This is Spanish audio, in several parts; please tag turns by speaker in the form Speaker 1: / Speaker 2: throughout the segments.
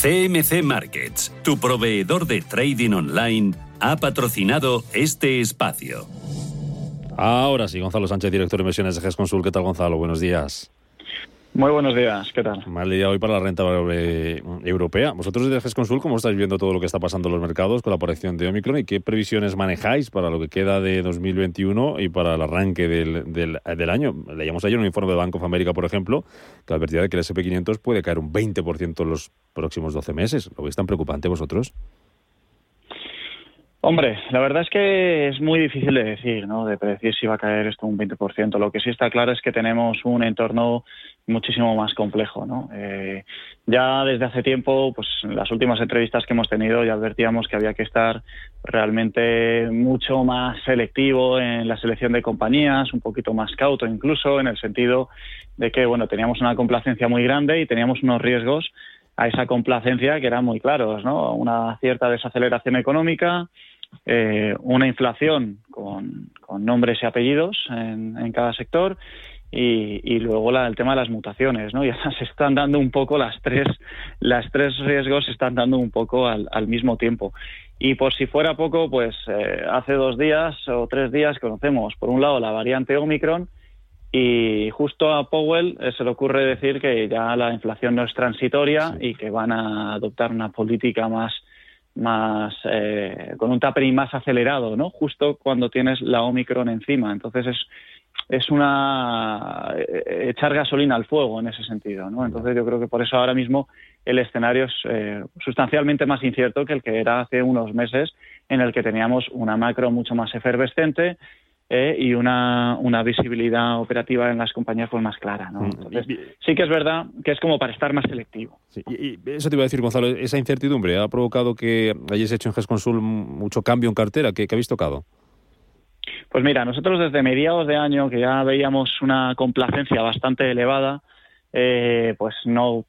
Speaker 1: CMC Markets, tu proveedor de trading online, ha patrocinado este espacio.
Speaker 2: Ahora sí, Gonzalo Sánchez, director de inversiones de GES Consul. ¿Qué tal, Gonzalo? Buenos días.
Speaker 3: Muy buenos días, ¿qué tal?
Speaker 2: Mal día hoy para la renta variable europea. Vosotros desde GES Consul, ¿cómo estáis viendo todo lo que está pasando en los mercados con la aparición de Omicron y qué previsiones manejáis para lo que queda de 2021 y para el arranque del, del, año? Leíamos ayer un informe de Bank of America, por ejemplo, que advertía de que el SP500 puede caer un 20% en los próximos 12 meses. ¿Lo veis tan preocupante vosotros?
Speaker 3: Hombre, la verdad es que es muy difícil de decir, ¿no? De predecir si va a caer esto un 20%. Lo que sí está claro es que tenemos un entorno muchísimo más complejo, ¿no? Eh, ya desde hace tiempo, pues en las últimas entrevistas que hemos tenido ya advertíamos que había que estar realmente mucho más selectivo en la selección de compañías, un poquito más cauto incluso, en el sentido de que, bueno, teníamos una complacencia muy grande y teníamos unos riesgos a esa complacencia que eran muy claros, ¿no? Una cierta desaceleración económica, eh, una inflación con, nombres y apellidos en, cada sector y, luego el tema de las mutaciones, ¿no? Y se están dando un poco las tres, las tres riesgos se están dando un poco al, mismo tiempo. Y por si fuera poco, pues eh, hace dos días o tres días conocemos, por un lado, la variante Omicron y justo a Powell eh, se le ocurre decir que ya la inflación no es transitoria y que van a adoptar una política más más eh, con un tapering más acelerado, ¿no? Justo cuando tienes la Omicron encima. Entonces es es una eh, echar gasolina al fuego en ese sentido, ¿no? Entonces yo creo que por eso ahora mismo el escenario es eh, sustancialmente más incierto que el que era hace unos meses, en el que teníamos una macro mucho más efervescente, eh, y una, una, visibilidad operativa en las compañías fue más clara. ¿no? Mm. Entonces, sí que es verdad que es como para estar más selectivo.
Speaker 2: y, eso te iba a decir, Gonzalo, esa incertidumbre ha provocado que hayáis hecho en GESConsul mucho cambio en cartera. ¿Qué, habéis tocado?
Speaker 3: Pues mira, nosotros desde mediados de año, que ya veíamos una complacencia bastante elevada, eh, pues no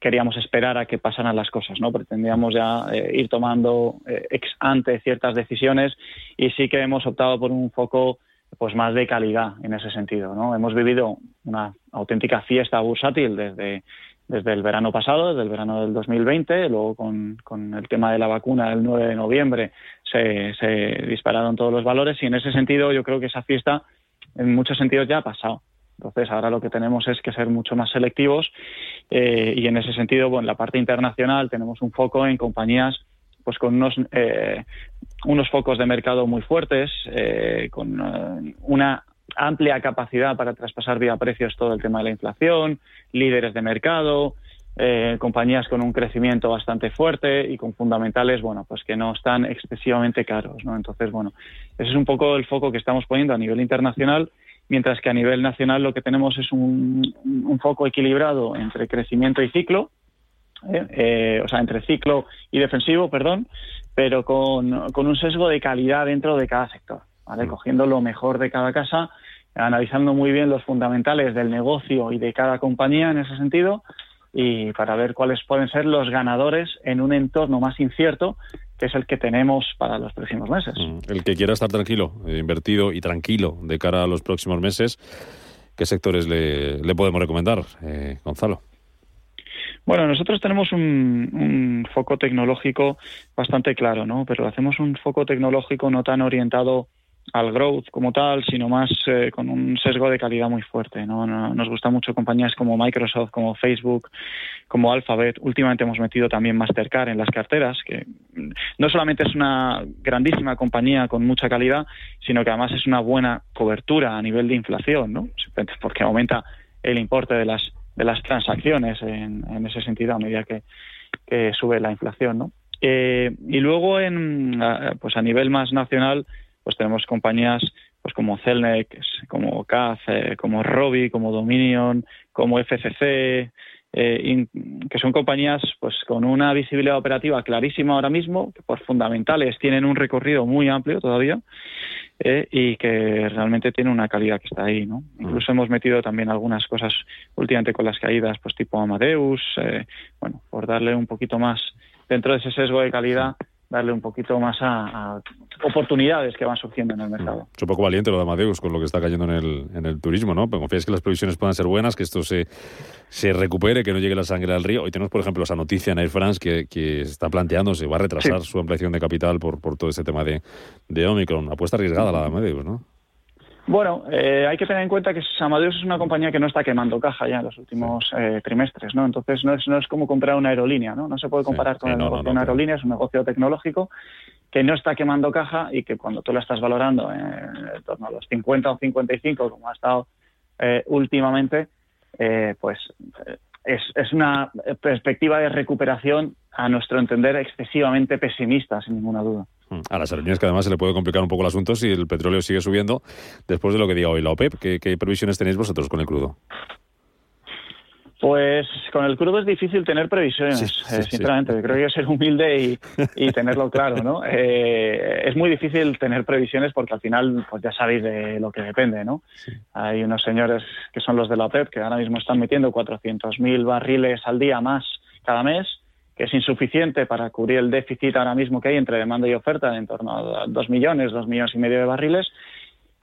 Speaker 3: queríamos esperar a que pasaran las cosas, ¿no? Pretendíamos ya eh, ir tomando ex ante ciertas decisiones y sí que hemos optado por un foco pues más de calidad en ese sentido. ¿no? Hemos vivido una auténtica fiesta bursátil desde, desde el verano pasado, desde el verano del 2020, luego con, con el tema de la vacuna el 9 de noviembre se, se, dispararon todos los valores y en ese sentido yo creo que esa fiesta en muchos sentidos ya ha pasado. Entonces ahora lo que tenemos es que ser mucho más selectivos eh, y en ese sentido, bueno, en la parte internacional tenemos un foco en compañías pues con unos, eh, unos focos de mercado muy fuertes, eh, con eh, una amplia capacidad para traspasar vía precios todo el tema de la inflación, líderes de mercado, compañías con un crecimiento bastante fuerte y con fundamentales, bueno, pues que no están excesivamente caros, ¿no? Entonces, bueno, ese es un poco el foco que estamos poniendo a nivel internacional, mientras que a nivel nacional lo que tenemos es un, foco equilibrado entre crecimiento y ciclo, ¿eh? Eh, o sea, entre ciclo y defensivo, perdón, pero con, un sesgo de calidad dentro de cada sector, ¿vale? Mm. Cogiendo lo mejor de cada casa, analizando muy bien los fundamentales del negocio y de cada compañía en ese sentido y para ver cuáles pueden ser los ganadores en un entorno más incierto que es el que tenemos para los próximos meses. Mm.
Speaker 2: El que quiera estar tranquilo, eh, invertido y tranquilo de cara a los próximos meses, ¿qué sectores le, podemos recomendar, Gonzalo?
Speaker 3: Bueno, nosotros tenemos un, foco tecnológico bastante claro, ¿no? Pero hacemos un foco tecnológico no tan orientado al growth como tal, sino más eh, con un sesgo de calidad muy fuerte. ¿no? Nos gustan mucho compañías como Microsoft, como Facebook, como Alphabet. Últimamente hemos metido también Mastercard en las carteras, que no solamente es una grandísima compañía con mucha calidad, sino que además es una buena cobertura a nivel de inflación, ¿no? porque aumenta el importe de las de las transacciones en, en ese sentido a medida que, sube la inflación, ¿no? Eh, y luego en pues a nivel más nacional pues tenemos compañías pues como Celnex, como CAF, eh, como Robi, como Dominion, como FCC, eh, que son compañías pues con una visibilidad operativa clarísima ahora mismo, que por fundamentales tienen un recorrido muy amplio todavía eh, y que realmente tiene una calidad que está ahí, ¿no? Mm. Incluso hemos metido también algunas cosas últimamente con las caídas, pues tipo Amadeus, eh, bueno, por darle un poquito más dentro de ese sesgo de calidad darle un poquito más a, oportunidades que van surgiendo en el mercado.
Speaker 2: Es un poco valiente lo de Amadeus con lo que está cayendo en el, en el turismo, ¿no? Pero confías que las previsiones puedan ser buenas, que esto se, se recupere, que no llegue la sangre al río. Hoy tenemos, por ejemplo, esa noticia en Air France que, que está planteándose, va a retrasar su ampliación de capital por, por todo este tema de, de Omicron. Apuesta arriesgada la de Amadeus, ¿no?
Speaker 3: Bueno, eh, hay que tener en cuenta que Amadeus es una compañía que no está quemando caja ya en los últimos eh, trimestres, ¿no? Entonces no es, no es como comprar una aerolínea, ¿no? No se puede comparar con el negocio de una aerolínea, es un negocio tecnológico que no está quemando caja y que cuando tú la estás valorando en, torno a los 50 o 55, como ha estado eh, últimamente, pues es, es una perspectiva de recuperación, a nuestro entender, excesivamente pesimista, sin ninguna duda.
Speaker 2: Mm. A las aerolíneas que además se le puede complicar un poco el asunto si el petróleo sigue subiendo después de lo que diga hoy la OPEP. ¿Qué, previsiones tenéis vosotros con el crudo?
Speaker 3: Pues con el crudo es difícil tener previsiones, eh, sinceramente. Creo que hay que ser humilde y, tenerlo claro, ¿no? Eh, es muy difícil tener previsiones porque al final, pues ya sabéis de lo que depende, ¿no? Hay unos señores que son los de la OPEP que ahora mismo están metiendo 400.000 barriles al día más cada mes que es insuficiente para cubrir el déficit ahora mismo que hay entre demanda y oferta en torno a dos millones, dos millones y medio de barriles.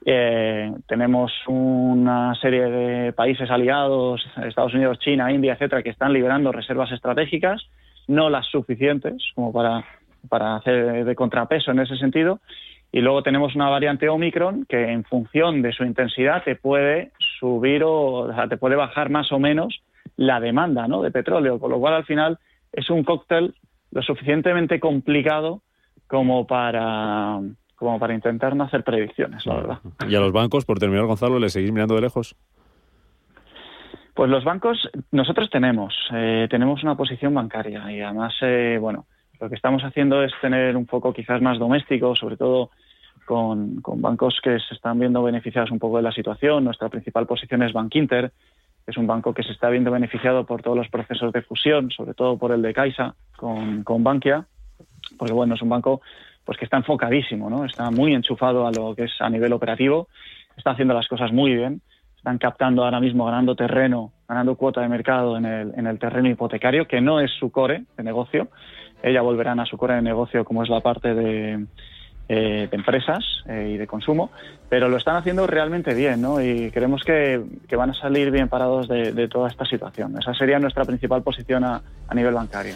Speaker 3: Eh, tenemos una serie de países aliados, Estados Unidos, China, India, etcétera, que están liberando reservas estratégicas, no las suficientes como para, para hacer de contrapeso en ese sentido. Y luego tenemos una variante Omicron que en función de su intensidad te puede subir o, te puede bajar más o menos la demanda ¿no? de petróleo, con lo cual al final es un cóctel lo suficientemente complicado como para como para intentar no hacer predicciones, la verdad.
Speaker 2: ¿Y a los bancos, por terminar, Gonzalo, le seguís mirando de lejos?
Speaker 3: Pues los bancos, nosotros tenemos, eh, tenemos una posición bancaria y además, eh, bueno, lo que estamos haciendo es tener un foco quizás más doméstico, sobre todo con, con, bancos que se están viendo beneficiados un poco de la situación. Nuestra principal posición es Bankinter, es un banco que se está viendo beneficiado por todos los procesos de fusión, sobre todo por el de Caixa con, con Bankia, porque bueno, es un banco pues que está enfocadísimo, ¿no? Está muy enchufado a lo que es a nivel operativo, está haciendo las cosas muy bien, están captando ahora mismo, ganando terreno, ganando cuota de mercado en el, en el terreno hipotecario, que no es su core de negocio. Ella volverán a su core de negocio como es la parte de, eh, de empresas eh, y de consumo, pero lo están haciendo realmente bien, ¿no? Y creemos que, van a salir bien parados de, toda esta situación. Esa sería nuestra principal posición a, nivel bancario.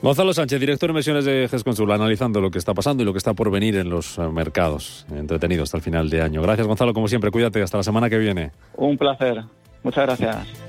Speaker 2: Gonzalo Sánchez, director de inversiones de GESConsul, analizando lo que está pasando y lo que está por venir en los eh, mercados. Entretenido hasta el final de año. Gracias, Gonzalo, como siempre. Cuídate. Hasta la semana que viene.
Speaker 3: Un placer. Muchas gracias.